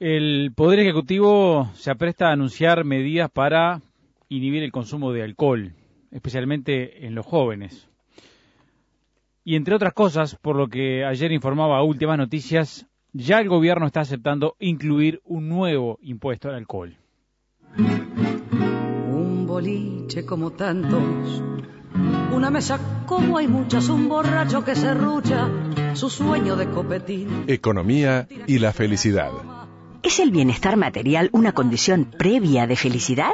El Poder Ejecutivo se apresta a anunciar medidas para inhibir el consumo de alcohol, especialmente en los jóvenes. Y entre otras cosas, por lo que ayer informaba Últimas Noticias, ya el gobierno está aceptando incluir un nuevo impuesto al alcohol. Un boliche como tantos, una mesa como hay muchas, un borracho que se rucha, su sueño de copetín. Economía y la felicidad. ¿Es el bienestar material una condición previa de felicidad?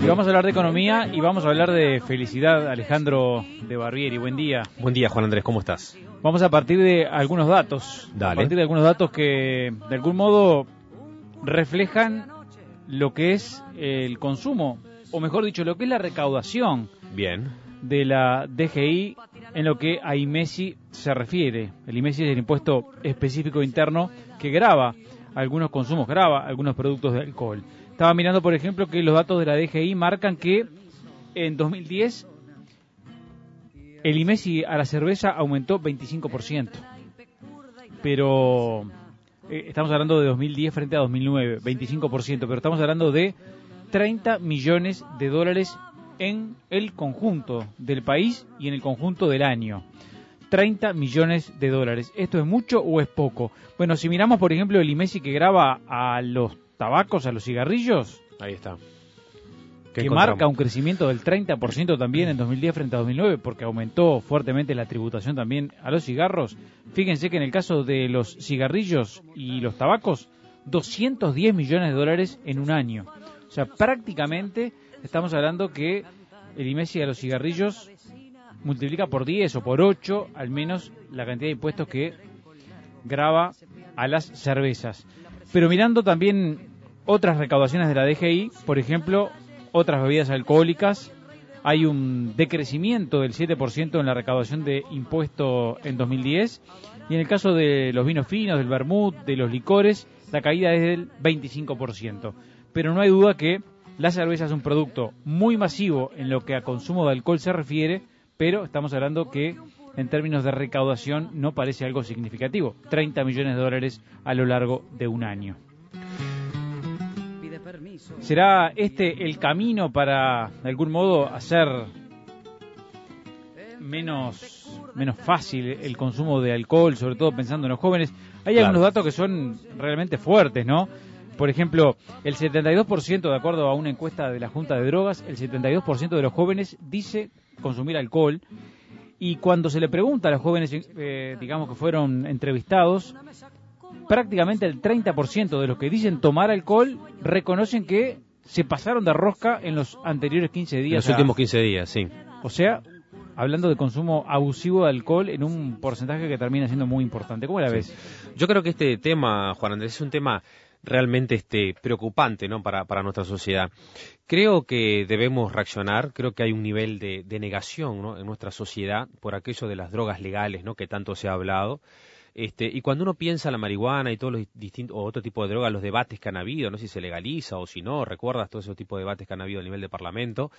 Y vamos a hablar de economía y vamos a hablar de felicidad, Alejandro de Barbieri. Buen día. Buen día, Juan Andrés, ¿cómo estás? Vamos a partir de algunos datos. Dale. A partir de algunos datos que de algún modo reflejan lo que es el consumo, o mejor dicho, lo que es la recaudación Bien. de la DGI en lo que a IMESI se refiere. El IMESI es el impuesto específico interno que graba algunos consumos, graba algunos productos de alcohol. Estaba mirando, por ejemplo, que los datos de la DGI marcan que en 2010 el IMESI a la cerveza aumentó 25%. Pero eh, estamos hablando de 2010 frente a 2009, 25%, pero estamos hablando de 30 millones de dólares en el conjunto del país y en el conjunto del año. 30 millones de dólares. ¿Esto es mucho o es poco? Bueno, si miramos, por ejemplo, el IMESI que graba a los tabacos, a los cigarrillos, Ahí está. que ¿Qué marca un crecimiento del 30% también en 2010 frente a 2009, porque aumentó fuertemente la tributación también a los cigarros. Fíjense que en el caso de los cigarrillos y los tabacos, 210 millones de dólares en un año. O sea, prácticamente estamos hablando que el IMESI a los cigarrillos multiplica por 10 o por 8 al menos la cantidad de impuestos que graba a las cervezas. Pero mirando también otras recaudaciones de la DGI, por ejemplo, otras bebidas alcohólicas, hay un decrecimiento del 7% en la recaudación de impuesto en 2010 y en el caso de los vinos finos, del vermut, de los licores, la caída es del 25%. Pero no hay duda que la cerveza es un producto muy masivo en lo que a consumo de alcohol se refiere, pero estamos hablando que en términos de recaudación no parece algo significativo. 30 millones de dólares a lo largo de un año. ¿Será este el camino para, de algún modo, hacer menos, menos fácil el consumo de alcohol, sobre todo pensando en los jóvenes? Hay Claro. algunos datos que son realmente fuertes, ¿no? Por ejemplo, el 72%, de acuerdo a una encuesta de la Junta de Drogas, el 72% de los jóvenes dice consumir alcohol. Y cuando se le pregunta a los jóvenes, eh, digamos que fueron entrevistados, prácticamente el 30% de los que dicen tomar alcohol reconocen que se pasaron de rosca en los anteriores 15 En días. los últimos 15 días, sí. O sea, hablando de consumo abusivo de alcohol en un porcentaje que termina siendo muy importante. ¿Cómo la ves? Yo creo que este tema, Juan Andrés, es un tema realmente este preocupante ¿no? para, para nuestra sociedad. Creo que debemos reaccionar, creo que hay un nivel de, de negación ¿no? en nuestra sociedad por aquello de las drogas legales ¿no? que tanto se ha hablado. Este, y cuando uno piensa la marihuana y todos los distintos, o otro tipo de drogas, los debates que han habido, no si se legaliza o si no, recuerdas todos esos tipos de debates que han habido a nivel de Parlamento,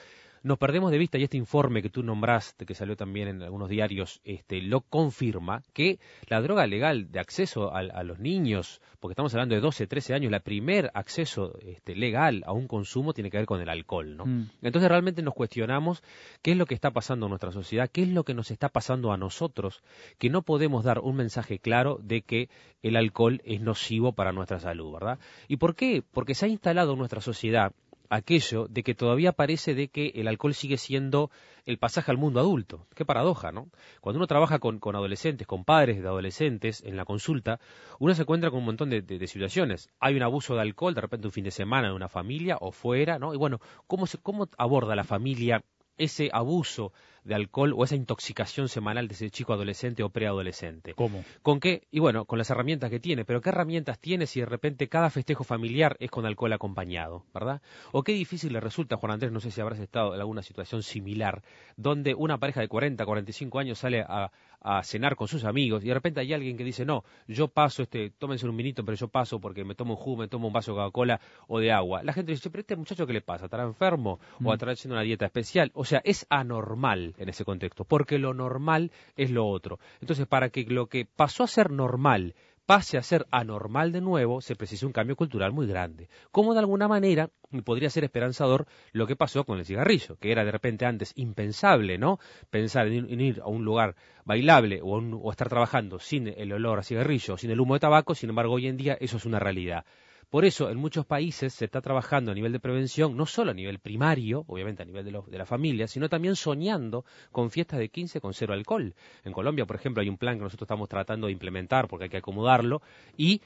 nos perdemos de vista y este informe que tú nombraste, que salió también en algunos diarios, este, lo confirma, que la droga legal de acceso a, a los niños, porque estamos hablando de 12, 13 años, el primer acceso este, legal a un consumo tiene que ver con el alcohol, ¿no? Mm. Entonces realmente nos cuestionamos qué es lo que está pasando en nuestra sociedad, qué es lo que nos está pasando a nosotros, que no podemos dar un mensaje claro de que el alcohol es nocivo para nuestra salud, ¿verdad? ¿Y por qué? Porque se ha instalado en nuestra sociedad aquello de que todavía parece de que el alcohol sigue siendo el pasaje al mundo adulto. Qué paradoja, ¿no? Cuando uno trabaja con, con adolescentes, con padres de adolescentes en la consulta, uno se encuentra con un montón de, de- situaciones. Hay un abuso de alcohol, de repente un fin de semana en una familia o fuera, ¿no? Y bueno, ¿cómo, se, cómo aborda la familia ese abuso de alcohol o esa intoxicación semanal de ese chico adolescente o preadolescente? ¿Cómo? ¿Con qué? Y bueno, con las herramientas que tiene, pero ¿qué herramientas tiene si de repente cada festejo familiar es con alcohol acompañado, ¿verdad? O qué difícil le resulta, Juan Andrés, no sé si habrás estado en alguna situación similar, donde una pareja de 40, 45 años sale a, a cenar con sus amigos y de repente hay alguien que dice, no, yo paso, este, tómense un vinito, pero yo paso porque me tomo un jugo, me tomo un vaso de Coca-Cola o de agua. La gente dice, pero este muchacho, ¿qué le pasa? ¿Estará enfermo? ¿O estará haciendo una dieta especial? O sea, es anormal en ese contexto, porque lo normal es lo otro. Entonces, para que lo que pasó a ser normal pase a ser anormal de nuevo, se precisa un cambio cultural muy grande. Como de alguna manera podría ser esperanzador lo que pasó con el cigarrillo, que era de repente antes impensable, ¿no? Pensar en, ir a un lugar bailable o, o estar trabajando sin el olor a cigarrillo, sin el humo de tabaco, sin embargo hoy en día eso es una realidad. Por eso, en muchos países se está trabajando a nivel de prevención, no solo a nivel primario, obviamente a nivel de, de la familia, sino también soñando con fiestas de 15 con cero alcohol. En Colombia, por ejemplo, hay un plan que nosotros estamos tratando de implementar porque hay que acomodarlo y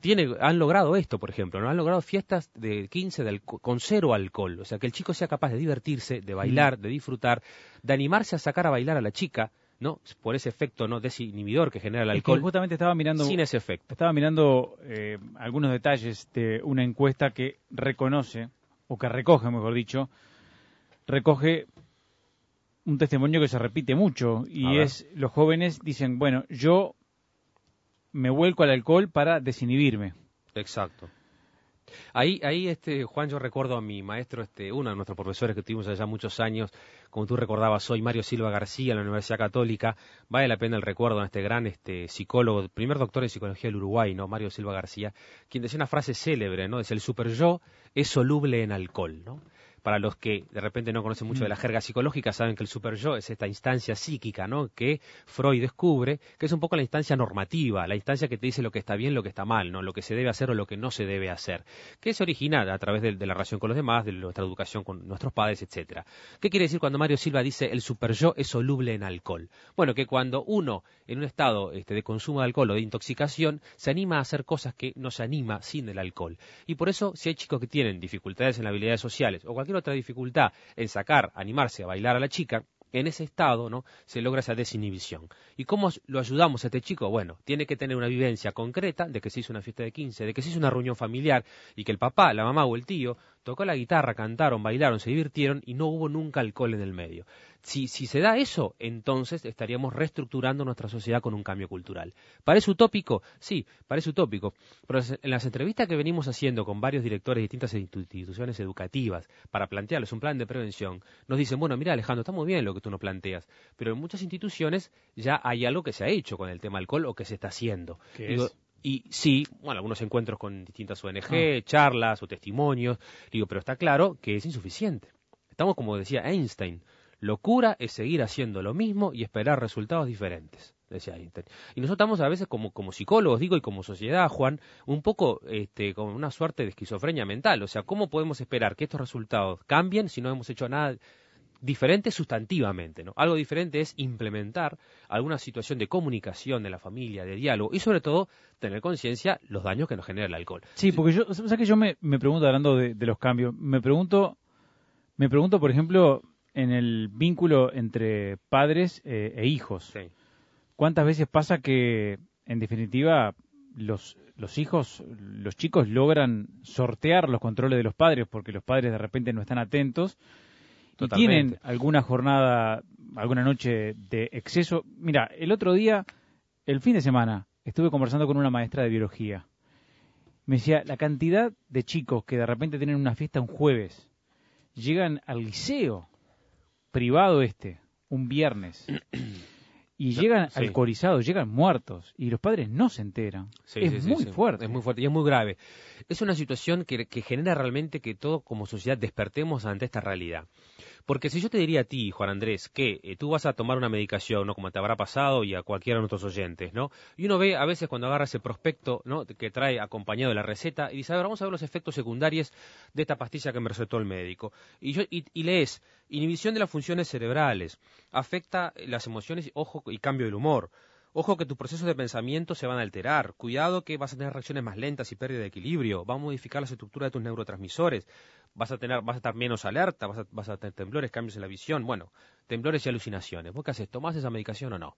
tiene, han logrado esto, por ejemplo, ¿no? han logrado fiestas de 15 con cero alcohol, o sea, que el chico sea capaz de divertirse, de bailar, de disfrutar, de animarse a sacar a bailar a la chica, ¿no? Por ese efecto no desinhibidor que genera el alcohol. justamente estaba mirando sin ese efecto. Estaba mirando eh, algunos detalles de una encuesta que reconoce o que recoge, mejor dicho, recoge un testimonio que se repite mucho y es los jóvenes dicen, bueno, yo me vuelco al alcohol para desinhibirme. Exacto. Ahí, ahí este, Juan, yo recuerdo a mi maestro, este, uno de nuestros profesores que tuvimos allá muchos años, como tú recordabas hoy, Mario Silva García, en la Universidad Católica. Vale la pena el recuerdo a este gran este, psicólogo, primer doctor en psicología del Uruguay, ¿no? Mario Silva García, quien decía una frase célebre, ¿no? Dice, el super yo es soluble en alcohol, ¿no? Para los que de repente no conocen mucho de la mm. jerga psicológica, saben que el super yo es esta instancia psíquica, ¿no? Que Freud descubre, que es un poco la instancia normativa, la instancia que te dice lo que está bien, lo que está mal, ¿no? Lo que se debe hacer o lo que no se debe hacer, que se origina a través de, la relación con los demás, de nuestra educación con nuestros padres, etcétera. ¿Qué quiere decir cuando Mario Silva dice el super yo es soluble en alcohol? Bueno, que cuando uno en un estado este, de consumo de alcohol o de intoxicación se anima a hacer cosas que no se anima sin el alcohol. Y por eso, si hay chicos que tienen dificultades en las habilidades sociales o cualquier otra dificultad en sacar, animarse a bailar a la chica, en ese estado ¿no? se logra esa desinhibición. ¿Y cómo lo ayudamos a este chico? Bueno, tiene que tener una vivencia concreta de que se hizo una fiesta de 15, de que se hizo una reunión familiar y que el papá, la mamá o el tío tocó la guitarra, cantaron, bailaron, se divirtieron y no hubo nunca alcohol en el medio. Si, si se da eso, entonces estaríamos reestructurando nuestra sociedad con un cambio cultural. ¿Parece utópico? Sí, parece utópico. Pero en las entrevistas que venimos haciendo con varios directores de distintas instituciones educativas para plantearles un plan de prevención, nos dicen, bueno, mira Alejandro, está muy bien lo que tú nos planteas, pero en muchas instituciones ya hay algo que se ha hecho con el tema alcohol o que se está haciendo. Y sí, bueno, algunos encuentros con distintas ONG, ah. charlas o testimonios, digo, pero está claro que es insuficiente. Estamos, como decía Einstein, locura es seguir haciendo lo mismo y esperar resultados diferentes, decía Einstein. Y nosotros estamos a veces como, como psicólogos, digo, y como sociedad, Juan, un poco este, con una suerte de esquizofrenia mental. O sea, ¿cómo podemos esperar que estos resultados cambien si no hemos hecho nada diferente sustantivamente, ¿no? Algo diferente es implementar alguna situación de comunicación de la familia, de diálogo y sobre todo tener conciencia los daños que nos genera el alcohol. Sí, porque yo, ¿sabes que yo me, pregunto, hablando de, los cambios, me pregunto, me pregunto, por ejemplo, en el vínculo entre padres eh, e hijos. ¿Cuántas veces pasa que, en definitiva, los, los hijos, los chicos logran sortear los controles de los padres porque los padres de repente no están atentos y tienen alguna jornada, alguna noche de exceso. Mira, el otro día, el fin de semana, estuve conversando con una maestra de biología. Me decía, la cantidad de chicos que de repente tienen una fiesta un jueves, llegan al liceo privado este, un viernes, y llegan alcoholizados, llegan muertos, y los padres no se enteran. es muy fuerte. Es muy fuerte y es muy grave. Es una situación que, que genera realmente que todos como sociedad despertemos ante esta realidad. Porque si yo te diría a ti, Juan Andrés, que eh, tú vas a tomar una medicación, ¿no? Como te habrá pasado y a cualquiera de nuestros oyentes, ¿no? Y uno ve a veces cuando agarra ese prospecto, ¿no? Que trae acompañado de la receta y dice, a ver, vamos a ver los efectos secundarios de esta pastilla que me recetó el médico. Y, yo, y, y lees, inhibición de las funciones cerebrales, afecta las emociones, ojo, y cambio del humor. Ojo que tus procesos de pensamiento se van a alterar. Cuidado que vas a tener reacciones más lentas y pérdida de equilibrio. Va a modificar la estructura de tus neurotransmisores vas a tener, vas a estar menos alerta, vas a, vas a tener temblores, cambios en la visión, bueno, temblores y alucinaciones. ¿Vos qué haces? ¿Tomás esa medicación o no?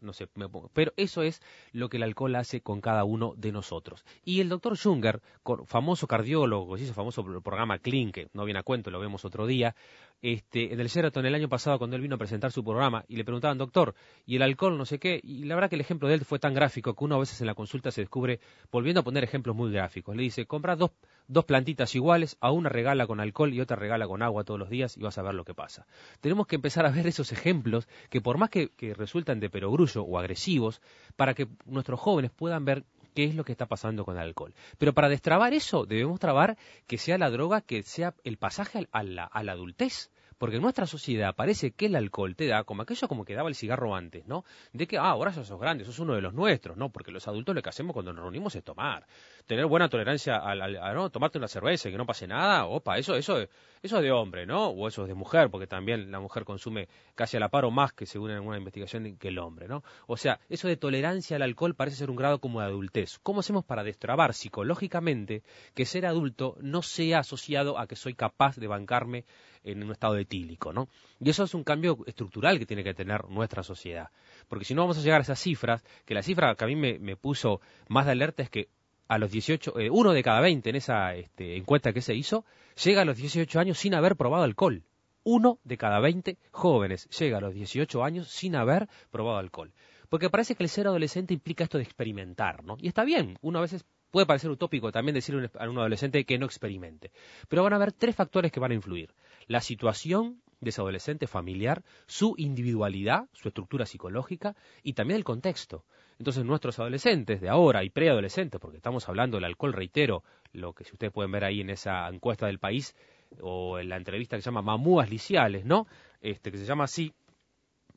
No sé, me pongo. pero eso es lo que el alcohol hace con cada uno de nosotros. Y el doctor Junger, famoso cardiólogo, hizo famoso programa Clean, que no viene a cuento, lo vemos otro día, este, en el Sheraton el año pasado cuando él vino a presentar su programa y le preguntaban, doctor, ¿y el alcohol no sé qué? Y la verdad que el ejemplo de él fue tan gráfico que uno a veces en la consulta se descubre, volviendo a poner ejemplos muy gráficos, le dice, compra dos, dos plantitas iguales, a una regala con alcohol y otra regala con agua todos los días y vas a ver lo que pasa. Tenemos que empezar a ver esos ejemplos que por más que, que resultan de perogrullo o agresivos, para que nuestros jóvenes puedan ver qué es lo que está pasando con el alcohol. Pero para destrabar eso, debemos trabar que sea la droga que sea el pasaje a la, a la adultez. Porque en nuestra sociedad parece que el alcohol te da como aquello como que daba el cigarro antes, ¿no? De que, ah, ahora sos grande, sos uno de los nuestros, ¿no? Porque los adultos lo que hacemos cuando nos reunimos es tomar. Tener buena tolerancia al, a, ¿no? Tomarte una cerveza y que no pase nada, opa, eso, eso, eso es de hombre, ¿no? O eso es de mujer, porque también la mujer consume casi a la par o más que según en una investigación que el hombre, ¿no? O sea, eso de tolerancia al alcohol parece ser un grado como de adultez. ¿Cómo hacemos para destrabar psicológicamente que ser adulto no sea asociado a que soy capaz de bancarme en un estado etílico, ¿no? Y eso es un cambio estructural que tiene que tener nuestra sociedad. Porque si no vamos a llegar a esas cifras, que la cifra que a mí me, puso más de alerta es que a los 18, eh, uno de cada 20 en esa este, encuesta que se hizo, llega a los 18 años sin haber probado alcohol. Uno de cada 20 jóvenes llega a los 18 años sin haber probado alcohol. Porque parece que el ser adolescente implica esto de experimentar, ¿no? Y está bien, uno a veces puede parecer utópico también decirle a un adolescente que no experimente. Pero van a haber tres factores que van a influir la situación de ese adolescente familiar, su individualidad, su estructura psicológica y también el contexto. Entonces nuestros adolescentes de ahora y preadolescentes, porque estamos hablando del alcohol, reitero, lo que si ustedes pueden ver ahí en esa encuesta del país o en la entrevista que se llama Mamúas Liciales, ¿no? Este, que se llama así,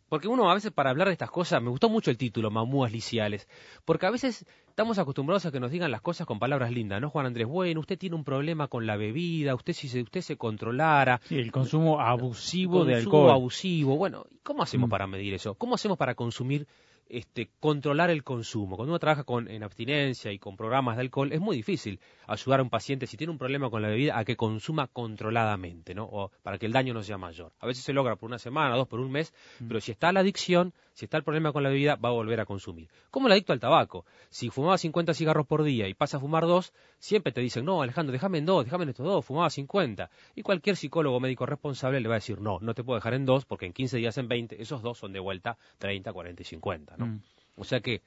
porque uno a veces para hablar de estas cosas, me gustó mucho el título, Mamúas Liciales, porque a veces estamos acostumbrados a que nos digan las cosas con palabras lindas, ¿no, Juan Andrés? Bueno, usted tiene un problema con la bebida, usted si se, usted se controlara. Sí, el consumo abusivo de alcohol. abusivo, bueno, ¿cómo hacemos mm. para medir eso? ¿Cómo hacemos para consumir este, controlar el consumo. Cuando uno trabaja con, en abstinencia y con programas de alcohol, es muy difícil ayudar a un paciente, si tiene un problema con la bebida, a que consuma controladamente, ¿no? O para que el daño no sea mayor. A veces se logra por una semana, dos, por un mes, mm. pero si está la adicción, si está el problema con la bebida, va a volver a consumir. Como el adicto al tabaco. Si fumaba 50 cigarros por día y pasa a fumar dos, siempre te dicen, no, Alejandro, déjame en dos, déjame en estos dos, fumaba 50. Y cualquier psicólogo médico responsable le va a decir, no, no te puedo dejar en dos, porque en 15 días, en 20, esos dos son de vuelta 30, 40 y 50, ¿no? Mm. O sea que,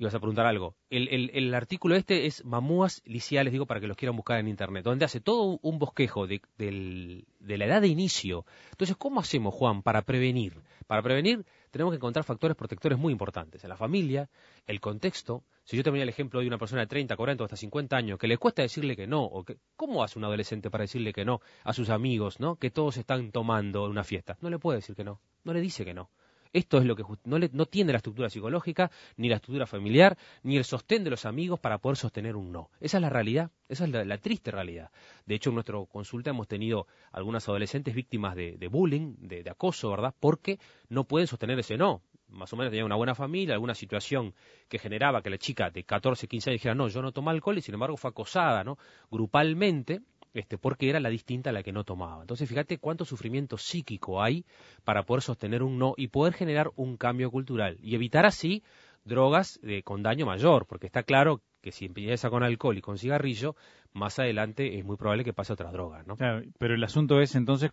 ibas a preguntar algo. El, el, el, artículo este es Mamúas Liciales, digo, para que los quieran buscar en internet, donde hace todo un bosquejo de, de la edad de inicio. Entonces, ¿cómo hacemos, Juan, para prevenir? Para prevenir tenemos que encontrar factores protectores muy importantes. En la familia, el contexto. Si yo te ponía el ejemplo de una persona de 30, 40 o hasta 50 años que le cuesta decirle que no, o que, ¿cómo hace un adolescente para decirle que no a sus amigos, ¿no? que todos están tomando una fiesta? No le puede decir que no, no le dice que no. Esto es lo que no, no tiene la estructura psicológica, ni la estructura familiar, ni el sostén de los amigos para poder sostener un no. Esa es la realidad, esa es la, triste realidad. De hecho, en nuestra consulta hemos tenido algunas adolescentes víctimas de, bullying, de, acoso, ¿verdad? Porque no pueden sostener ese no más o menos tenía una buena familia, alguna situación que generaba que la chica de 14, 15 años dijera, no, yo no tomo alcohol y sin embargo fue acosada, ¿no? Grupalmente este, porque era la distinta a la que no tomaba. Entonces, fíjate cuánto sufrimiento psíquico hay para poder sostener un no y poder generar un cambio cultural y evitar así drogas eh, con daño mayor, porque está claro que si empieza con alcohol y con cigarrillo, más adelante es muy probable que pase otra droga, ¿no? pero el asunto es entonces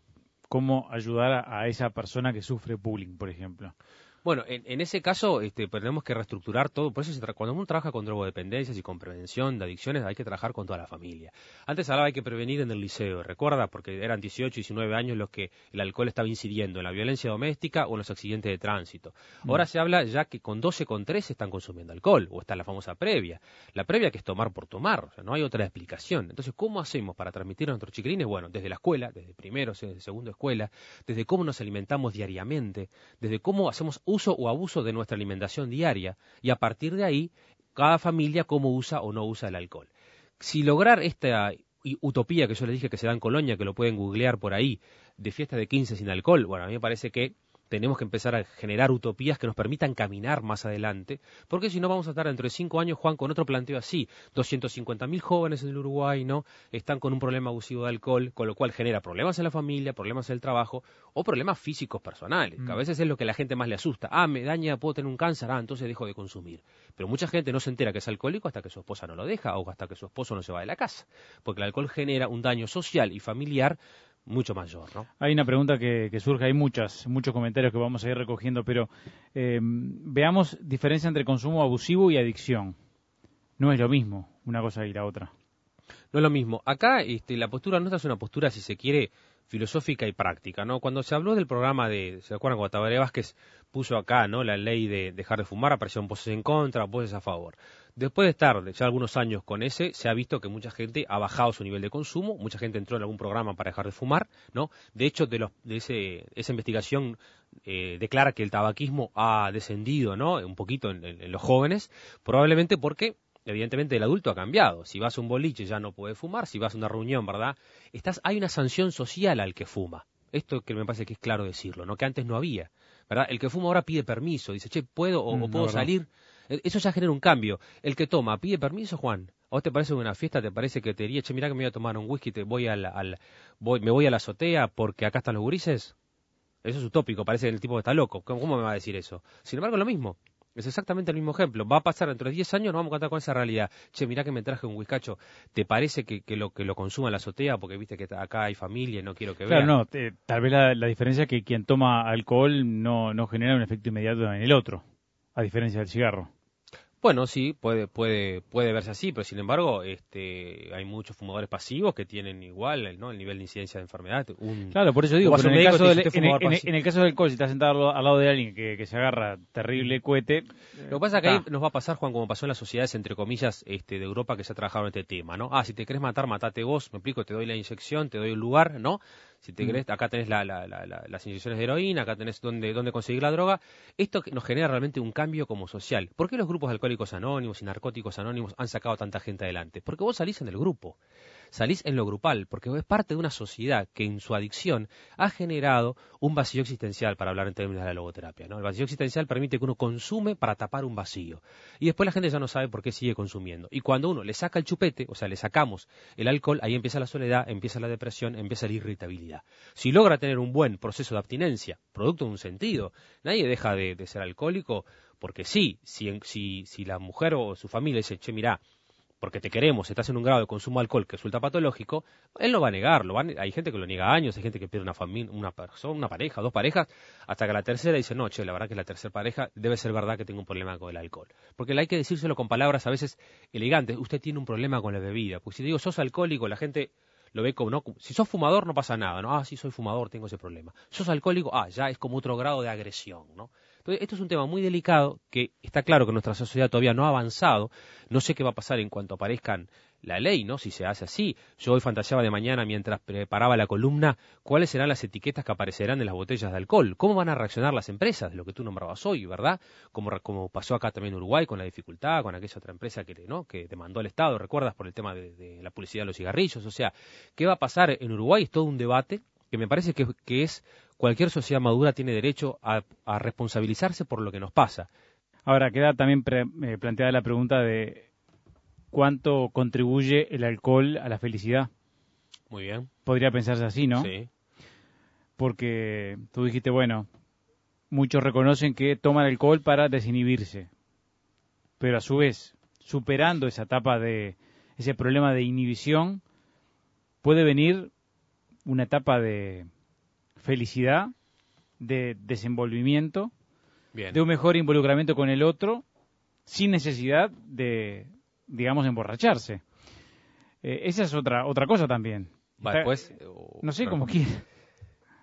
cómo ayudar a esa persona que sufre bullying, por ejemplo. Bueno, en, ese caso este, tenemos que reestructurar todo. Por eso cuando uno trabaja con drogodependencias y con prevención de adicciones hay que trabajar con toda la familia. Antes hablaba hay que prevenir en el liceo, recuerda, porque eran 18, 19 años los que el alcohol estaba incidiendo en la violencia doméstica o en los accidentes de tránsito. Mm. Ahora se habla ya que con 12, con 13 están consumiendo alcohol, o está la famosa previa. La previa que es tomar por tomar, o sea, no hay otra explicación. Entonces, ¿cómo hacemos para transmitir a nuestros chiquilines? Bueno, desde la escuela, desde primero, desde segundo escuela, desde cómo nos alimentamos diariamente, desde cómo hacemos uso uso o abuso de nuestra alimentación diaria y a partir de ahí cada familia cómo usa o no usa el alcohol. Si lograr esta utopía que yo les dije que se da en Colonia, que lo pueden googlear por ahí, de fiesta de 15 sin alcohol, bueno, a mí me parece que tenemos que empezar a generar utopías que nos permitan caminar más adelante, porque si no vamos a estar dentro de cinco años, Juan, con otro planteo así. 250.000 jóvenes en el Uruguay, ¿no? Están con un problema abusivo de alcohol, con lo cual genera problemas en la familia, problemas en el trabajo o problemas físicos personales, que a mm. veces es lo que a la gente más le asusta. Ah, me daña, puedo tener un cáncer, ah, entonces dejo de consumir. Pero mucha gente no se entera que es alcohólico hasta que su esposa no lo deja o hasta que su esposo no se va de la casa, porque el alcohol genera un daño social y familiar mucho mayor, ¿no? Hay una pregunta que, surge, hay muchas, muchos comentarios que vamos a ir recogiendo, pero eh, veamos diferencia entre consumo abusivo y adicción. No es lo mismo una cosa y la otra. No es lo mismo. Acá este, la postura nuestra es una postura, si se quiere, filosófica y práctica, ¿no? Cuando se habló del programa de, ¿se acuerdan cuando Tabaré Vázquez puso acá, ¿no? La ley de dejar de fumar, aparecieron voces en contra, voces a favor. Después de estar ya algunos años con ese, se ha visto que mucha gente ha bajado su nivel de consumo, mucha gente entró en algún programa para dejar de fumar, ¿no? De hecho, de, los, de ese, esa investigación eh, declara que el tabaquismo ha descendido, ¿no? Un poquito en, los jóvenes, probablemente porque evidentemente el adulto ha cambiado. Si vas a un boliche ya no puede fumar, si vas a una reunión, ¿verdad? Estás, hay una sanción social al que fuma. Esto que me parece que es claro decirlo, ¿no? Que antes no había, ¿verdad? El que fuma ahora pide permiso, dice, che, ¿puedo o, mm, puedo salir? E, eso ya genera un cambio. El que toma, pide permiso, Juan. ¿O te parece una fiesta? ¿Te parece que te diría, che, mira que me voy a tomar un whisky, te voy al, al voy, me voy a la azotea porque acá están los gurises? Eso es utópico, parece que el tipo está loco. ¿Cómo, me va a decir eso? Sin embargo, lo mismo. Es exactamente el mismo ejemplo. Va a pasar dentro de 10 años, nos vamos a contar con esa realidad. Che, mira que me traje un whiskacho. ¿Te parece que, lo que lo consuma en la azotea? Porque viste que acá hay familia y no quiero que vea. Claro, no. tal vez la, la, diferencia es que quien toma alcohol no, no genera un efecto inmediato en el otro, a diferencia del cigarro. Bueno, sí, puede, puede, puede verse así, pero sin embargo, este, hay muchos fumadores pasivos que tienen igual ¿no? el nivel de incidencia de enfermedad. claro, por eso digo, en, el caso del, en, el caso del alcohol, si estás sentado al lado de alguien que, se agarra terrible cohete. Lo que pasa es que ahí nos va a pasar, Juan, como pasó en las sociedades, entre comillas, este, de Europa que se ha trabajado en este tema, ¿no? Ah, si te querés matar, matate vos, me explico, te doy la inyección, te doy el lugar, ¿no? Si te mm. acá tenés las inyecciones de heroína, acá tenés dónde, dónde conseguir la droga. Esto nos genera realmente un cambio como social. ¿Por qué los grupos alcohólicos anónimos y narcóticos anónimos han sacado tanta gente adelante? Porque vos salís en el grupo salís en lo grupal, porque es parte de una sociedad que en su adicción ha generado un vacío existencial, para hablar en términos de la logoterapia. ¿no? El vacío existencial permite que uno consume para tapar un vacío. Y después la gente ya no sabe por qué sigue consumiendo. Y cuando uno le saca el chupete, o sea, le sacamos el alcohol, ahí empieza la soledad, empieza la depresión, empieza la irritabilidad. Si logra tener un buen proceso de abstinencia, producto de un sentido, nadie deja de, ser alcohólico porque sí, si, si, si la mujer o su familia dice, che, mira, porque te queremos, estás en un grado de consumo de alcohol que resulta patológico, él no va a negarlo. hay gente que lo niega años, hay gente que pierde una familia, una persona, una pareja, dos parejas, hasta que la tercera dice, no, che, la verdad que la tercera pareja debe ser verdad que tengo un problema con el alcohol. Porque hay que decírselo con palabras a veces elegantes, usted tiene un problema con la bebida. Pues si digo, sos alcohólico, la gente lo ve como, no, si sos fumador no pasa nada, ¿no? Ah, sí, soy fumador, tengo ese problema. Sos alcohólico, ah, ya es como otro grado de agresión, ¿no? Esto es un tema muy delicado que está claro que nuestra sociedad todavía no ha avanzado. No sé qué va a pasar en cuanto aparezcan la ley, ¿no? Si se hace así. Yo hoy fantaseaba de mañana mientras preparaba la columna cuáles serán las etiquetas que aparecerán en las botellas de alcohol. ¿Cómo van a reaccionar las empresas lo que tú nombrabas hoy, verdad? Como, como pasó acá también en Uruguay con la dificultad, con aquella otra empresa que, ¿no? que demandó al Estado, ¿recuerdas? Por el tema de, la publicidad de los cigarrillos. O sea, ¿qué va a pasar en Uruguay? Es todo un debate que me parece que es cualquier sociedad madura tiene derecho a, responsabilizarse por lo que nos pasa. Ahora, queda también eh, planteada la pregunta de cuánto contribuye el alcohol a la felicidad. Muy bien. Podría pensarse así, ¿no? Sí. Porque tú dijiste, bueno, muchos reconocen que toman alcohol para desinhibirse, pero a su vez, superando esa etapa de ese problema de inhibición, puede venir una etapa de felicidad, de desenvolvimiento, de un mejor involucramiento con el otro, sin necesidad de, digamos, emborracharse. Eh, esa es otra otra cosa también. después, no sé, cómo quiere.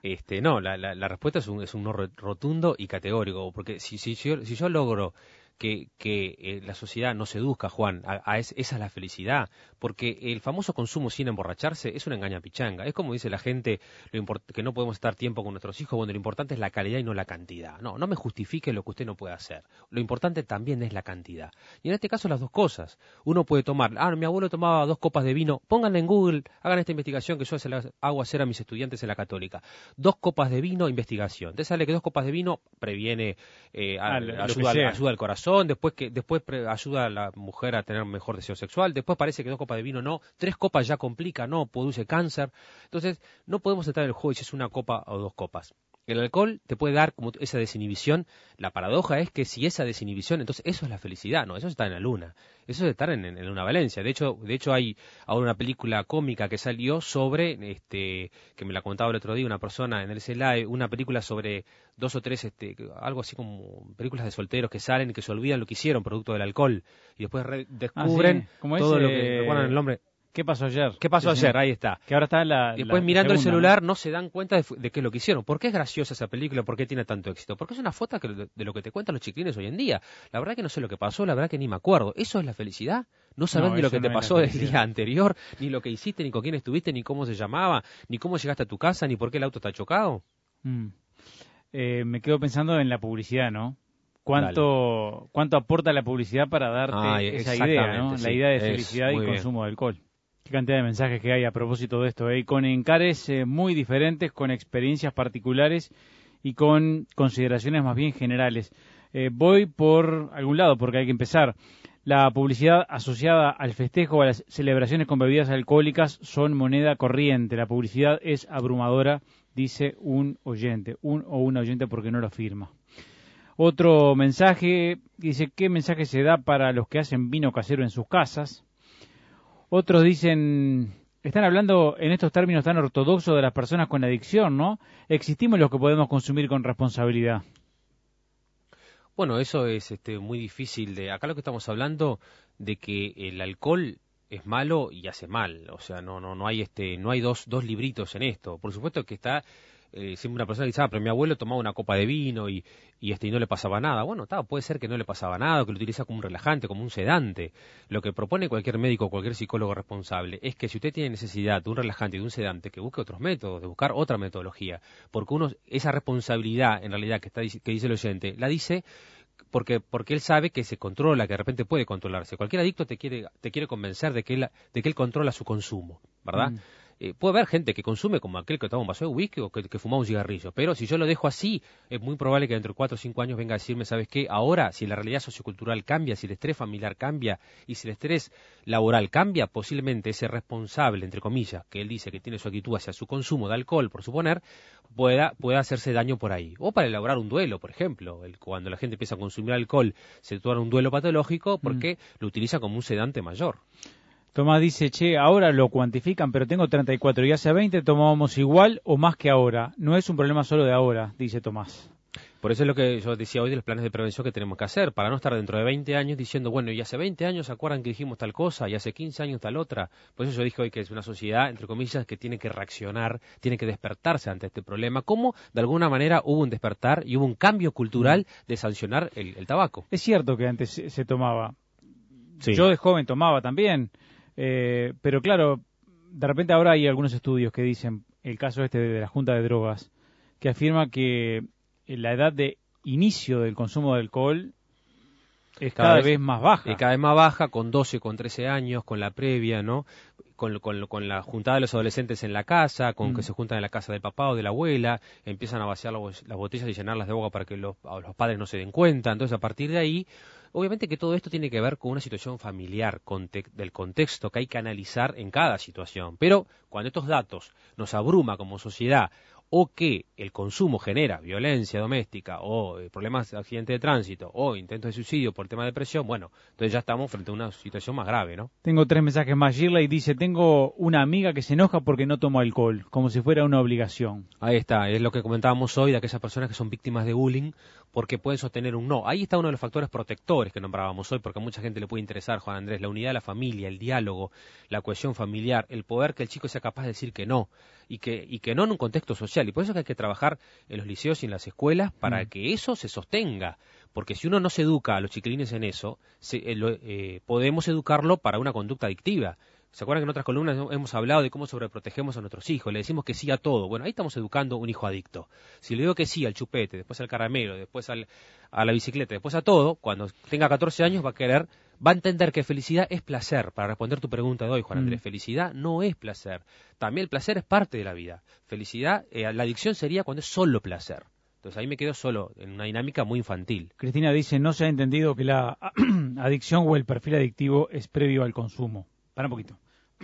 Este, no, la, la, respuesta es un, es un no rotundo y categórico, porque si, si, si yo logro que, que eh, la sociedad nos seduzca, Juan, a, esa es la felicidad, porque el famoso consumo sin emborracharse es una engaña pichanga. Es como dice la gente lo que no podemos estar tiempo con nuestros hijos, bueno, lo importante es la calidad y no la cantidad. No, no me justifique lo que usted no puede hacer. Lo importante también es la cantidad. Y en este caso las dos cosas. Uno puede tomar, ah, mi abuelo tomaba dos copas de vino, pónganle en Google, hagan esta investigación que yo se la hago hacer a mis estudiantes en la católica. Dos copas de vino, investigación. Te sale que dos copas de vino previene, eh, ayuda, ayuda al corazón después que después ayuda a la mujer a tener mejor deseo sexual, después parece que dos copas de vino no, tres copas ya complica, no, produce cáncer. Entonces, no podemos entrar en el juego si es una copa o dos copas. El alcohol te puede dar como esa desinhibición. La paradoja es que si esa desinhibición, entonces eso es la felicidad, no, eso está en la luna, eso es estar en, en una Valencia. De hecho, de hecho hay ahora una película cómica que salió sobre, este, que me la contaba el otro día una persona en el Live, una película sobre dos o tres, este, algo así como películas de solteros que salen y que se olvidan lo que hicieron producto del alcohol y después Ah, descubren todo lo que, recuerdan el nombre. ¿Qué pasó ayer? ¿Qué pasó sí. ayer? Ahí está. Que ahora está la. Después la mirando el celular no se dan cuenta de, qué es lo que hicieron. ¿Por qué es graciosa esa película? ¿Por qué tiene tanto éxito? Porque es una foto que, de lo que te cuentan los chiquilines hoy en día. La verdad que no sé lo que pasó, la verdad que ni me acuerdo. ¿Eso es la felicidad? No saber No, ni lo que te no pasó el día anterior, ni lo que hiciste, ni con quién estuviste, ni cómo se llamaba, ni cómo llegaste a tu casa, ni por qué el auto está chocado. Mm. Eh, me quedo pensando en la publicidad, ¿no? ¿Cuánto, cuánto aporta la publicidad para darte Ah, esa idea, ¿no? La idea de Es, felicidad y consumo de alcohol. Qué cantidad de mensajes que hay a propósito de esto, ¿eh? Con encares eh, muy diferentes, con experiencias particulares y con consideraciones más bien generales. Eh, voy por algún lado porque hay que empezar. La publicidad asociada al festejo o a las celebraciones con bebidas alcohólicas son moneda corriente. La publicidad es abrumadora, dice un oyente, un o una oyente porque no lo afirma. Otro mensaje dice, ¿qué mensaje se da para los que hacen vino casero en sus casas? Otros dicen, están hablando en estos términos tan ortodoxos de las personas con adicción, ¿no? Existimos los que podemos consumir con responsabilidad. Bueno, eso es este, muy difícil de. Acá lo que estamos hablando de que el alcohol es malo y hace mal. O sea, no, no, no hay este, no hay dos, dos libritos en esto. Por supuesto que está eh, siempre una persona que dice, ah, pero mi abuelo tomaba una copa de vino y, y este y no le pasaba nada. Bueno, puede ser que no le pasaba nada, que lo utiliza como un relajante, como un sedante. Lo que propone cualquier médico, cualquier psicólogo responsable, es que si usted tiene necesidad de un relajante y de un sedante, que busque otros métodos, de buscar otra metodología, porque uno esa responsabilidad, en realidad, que está que dice el oyente, la dice porque porque él sabe que se controla, que de repente puede controlarse. Cualquier adicto te quiere te quiere convencer de que él de que él controla su consumo, ¿verdad? Mm. Eh, puede haber gente que consume como aquel que toma un vaso de whisky o que, que fuma un cigarrillo, pero si yo lo dejo así, es muy probable que dentro de cuatro o cinco años venga a decirme, ¿sabes qué? Ahora, si la realidad sociocultural cambia, si el estrés familiar cambia y si el estrés laboral cambia, posiblemente ese responsable, entre comillas, que él dice que tiene su actitud hacia su consumo de alcohol, por suponer, pueda, pueda hacerse daño por ahí. O para elaborar un duelo, por ejemplo. El- cuando la gente empieza a consumir alcohol, se torna un duelo patológico porque lo utiliza como un sedante mayor. Tomás dice, che, ahora lo cuantifican, pero tengo 34 y hace 20 tomábamos igual o más que ahora. No es un problema solo de ahora, dice Tomás. Por eso es lo que yo decía hoy de los planes de prevención que tenemos que hacer, para no estar dentro de 20 años diciendo, bueno, y hace 20 años se acuerdan que dijimos tal cosa, y hace 15 años tal otra. Por eso yo dije hoy que es una sociedad, entre comillas, que tiene que reaccionar, tiene que despertarse ante este problema, como de alguna manera hubo un despertar y hubo un cambio cultural de sancionar el, el tabaco. Es cierto que antes se, se tomaba. Sí. Yo de joven tomaba también. Eh, pero claro, de repente ahora hay algunos estudios que dicen, el caso este de la Junta de Drogas, que afirma que la edad de inicio del consumo de alcohol es cada, Cada vez, vez- más baja. Y cada vez más baja, con 12, con 13 años, con la previa, ¿no? Con, con- con la juntada de los adolescentes en la casa, con Mm. que se juntan en la casa del papá o de la abuela, empiezan a vaciar las, las botellas y llenarlas de agua para que los padres no se den cuenta. Entonces, a partir de ahí, obviamente que todo esto tiene que ver con una situación familiar, del contexto que hay que analizar en cada situación. Pero cuando estos datos nos abruma como sociedad, o que el consumo genera violencia doméstica o eh, problemas de accidente de tránsito o intentos de suicidio por tema de depresión, bueno, entonces ya estamos frente a una situación más grave, ¿no? Tengo tres mensajes más. Shirley dice, tengo una amiga que se enoja porque no tomo alcohol, como si fuera una obligación. Ahí está, es lo que comentábamos hoy de aquellas personas que son víctimas de bullying porque pueden sostener un no. Ahí está uno de los factores protectores que nombrábamos hoy, porque a mucha gente le puede interesar, Juan Andrés, la unidad de la familia, el diálogo, la cohesión familiar, el poder que el chico sea capaz de decir que no, y que, y que no en un contexto social. Y por eso es que hay que trabajar en los liceos y en las escuelas para Mm. que eso se sostenga. Porque si uno no se educa a los chiquilines en eso, se- eh, lo- eh, podemos educarlo para una conducta adictiva. ¿Se acuerdan que en otras columnas hemos hablado de cómo sobreprotegemos a nuestros hijos? Le decimos que sí a todo. Bueno, ahí estamos educando un hijo adicto. Si le digo que sí al chupete, después al caramelo, después al- a la bicicleta, después a todo, cuando tenga 14 años va a querer, va a entender que felicidad es placer. Para responder tu pregunta de hoy, Juan Mm. Andrés, felicidad no es placer. También el placer es parte de la vida. Felicidad, eh, la adicción sería cuando es solo placer. Entonces ahí me quedo solo, en una dinámica muy infantil. Cristina dice, no se ha entendido que la adicción o el perfil adictivo es previo al consumo. Para un poquito.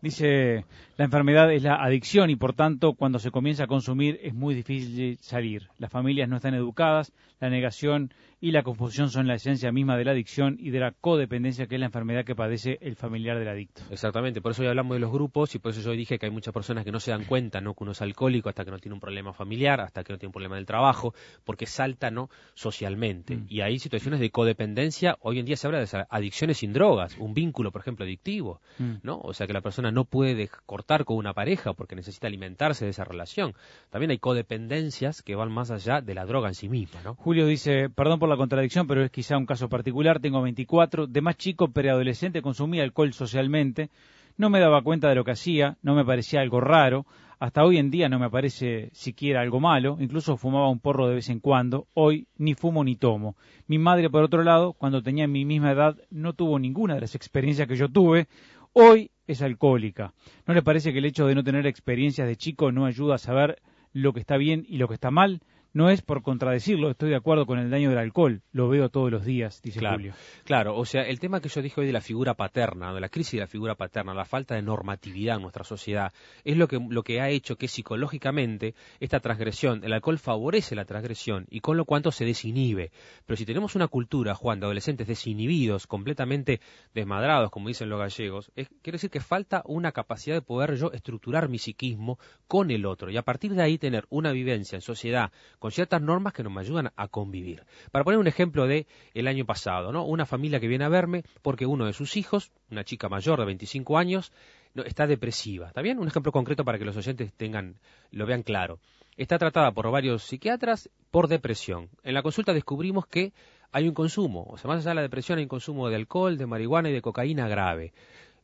Dice, la enfermedad es la adicción y por tanto cuando se comienza a consumir es muy difícil salir. Las familias no están educadas, la negación y la confusión son la esencia misma de la adicción y de la codependencia que es la enfermedad que padece el familiar del adicto. Exactamente, por eso hoy hablamos de los grupos y por eso yo dije que hay muchas personas que no se dan cuenta ¿no? que uno es alcohólico hasta que no tiene un problema familiar, hasta que no tiene un problema del trabajo, porque salta ¿no? socialmente. Mm. Y hay situaciones de codependencia, hoy en día se habla de adicciones sin drogas, un vínculo, por ejemplo, adictivo, mm. ¿no? O sea que la persona no puede cortar con una pareja porque necesita alimentarse de esa relación. También hay codependencias que van más allá de la droga en sí misma, ¿no? Julio dice, perdón por la contradicción, pero es quizá un caso particular, tengo 24, de más chico preadolescente consumía alcohol socialmente, no me daba cuenta de lo que hacía, no me parecía algo raro, hasta hoy en día no me parece siquiera algo malo, incluso fumaba un porro de vez en cuando, hoy ni fumo ni tomo. Mi madre, por otro lado, cuando tenía mi misma edad, no tuvo ninguna de las experiencias que yo tuve, hoy es alcohólica. ¿No le parece que el hecho de no tener experiencias de chico no ayuda a saber lo que está bien y lo que está mal? No es por contradecirlo, estoy de acuerdo con el daño del alcohol, lo veo todos los días, dice Julio. Claro, o sea, el tema que yo dije hoy de la figura paterna, de la crisis de la figura paterna, la falta de normatividad en nuestra sociedad, es lo que, lo que ha hecho que psicológicamente esta transgresión, el alcohol favorece la transgresión y con lo cuanto se desinhibe. Pero si tenemos una cultura, Juan, de adolescentes desinhibidos, completamente desmadrados, como dicen los gallegos, es, quiere decir que falta una capacidad de poder yo estructurar mi psiquismo con el otro y a partir de ahí tener una vivencia en sociedad con ciertas normas que nos ayudan a convivir. Para poner un ejemplo de el año pasado, ¿no? Una familia que viene a verme porque uno de sus hijos, una chica mayor de 25 años, está depresiva. ¿Está bien? Un ejemplo concreto para que los oyentes tengan, lo vean claro. Está tratada por varios psiquiatras por depresión. En la consulta descubrimos que hay un consumo, o sea, más allá de la depresión hay un consumo de alcohol, de marihuana y de cocaína grave.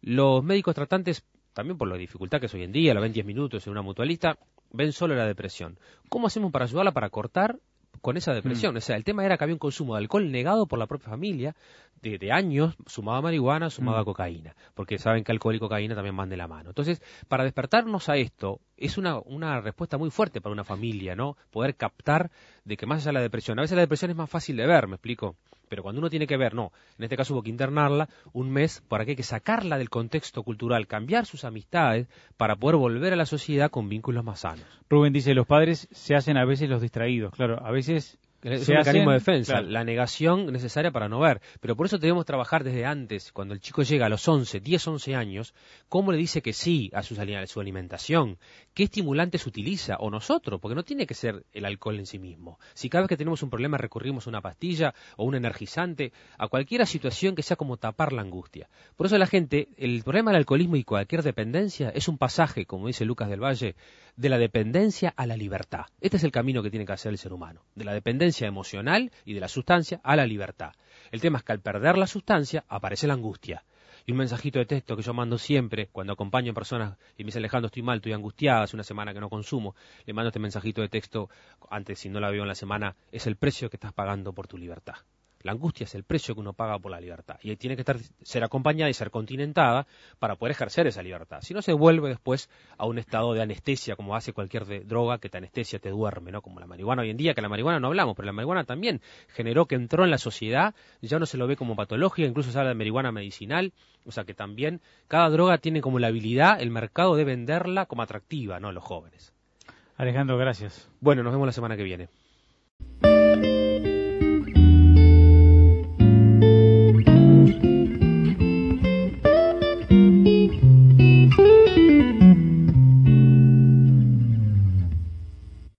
Los médicos tratantes, también por la dificultad que es hoy en día, la ven 10 minutos en una mutualista, ven solo la depresión. ¿Cómo hacemos para ayudarla para cortar con esa depresión? Mm. O sea, el tema era que había un consumo de alcohol negado por la propia familia de, años, sumaba marihuana, sumaba mm. cocaína, porque saben que alcohol y cocaína también van de la mano. Entonces, para despertarnos a esto, es una, una respuesta muy fuerte para una familia, ¿no? Poder captar de que más allá de la depresión, a veces la depresión es más fácil de ver, ¿me explico? Pero cuando uno tiene que ver, no, en este caso hubo que internarla un mes para que hay que sacarla del contexto cultural, cambiar sus amistades para poder volver a la sociedad con vínculos más sanos. Rubén dice, los padres se hacen a veces los distraídos, claro, a veces es un mecanismo de defensa, la negación necesaria para no ver. Pero por eso debemos trabajar desde antes, cuando el chico llega a los 11, 10, 11 años, cómo le dice que sí a su, a su alimentación, qué estimulantes utiliza, o nosotros, porque no tiene que ser el alcohol en sí mismo. Si cada vez que tenemos un problema recurrimos a una pastilla o un energizante, a cualquier situación que sea como tapar la angustia. Por eso la gente, el problema del alcoholismo y cualquier dependencia es un pasaje, como dice Lucas del Valle, de la dependencia a la libertad. Este es el camino que tiene que hacer el ser humano, de la dependencia emocional y de la sustancia a la libertad. El tema es que al perder la sustancia aparece la angustia. Y un mensajito de texto que yo mando siempre cuando acompaño a personas y me dice Alejandro, estoy mal, estoy angustiada, hace una semana que no consumo, le mando este mensajito de texto, antes si no la veo en la semana, es el precio que estás pagando por tu libertad. La angustia es el precio que uno paga por la libertad y tiene que estar, ser acompañada y ser continentada para poder ejercer esa libertad. Si no, se vuelve después a un estado de anestesia, como hace cualquier droga que te anestesia, te duerme, ¿no? Como la marihuana hoy en día, que la marihuana no hablamos, pero la marihuana también generó que entró en la sociedad, ya no se lo ve como patología, incluso se habla de marihuana medicinal, o sea que también cada droga tiene como la habilidad, el mercado de venderla como atractiva, ¿no? A los jóvenes. Alejandro, gracias. Bueno, nos vemos la semana que viene.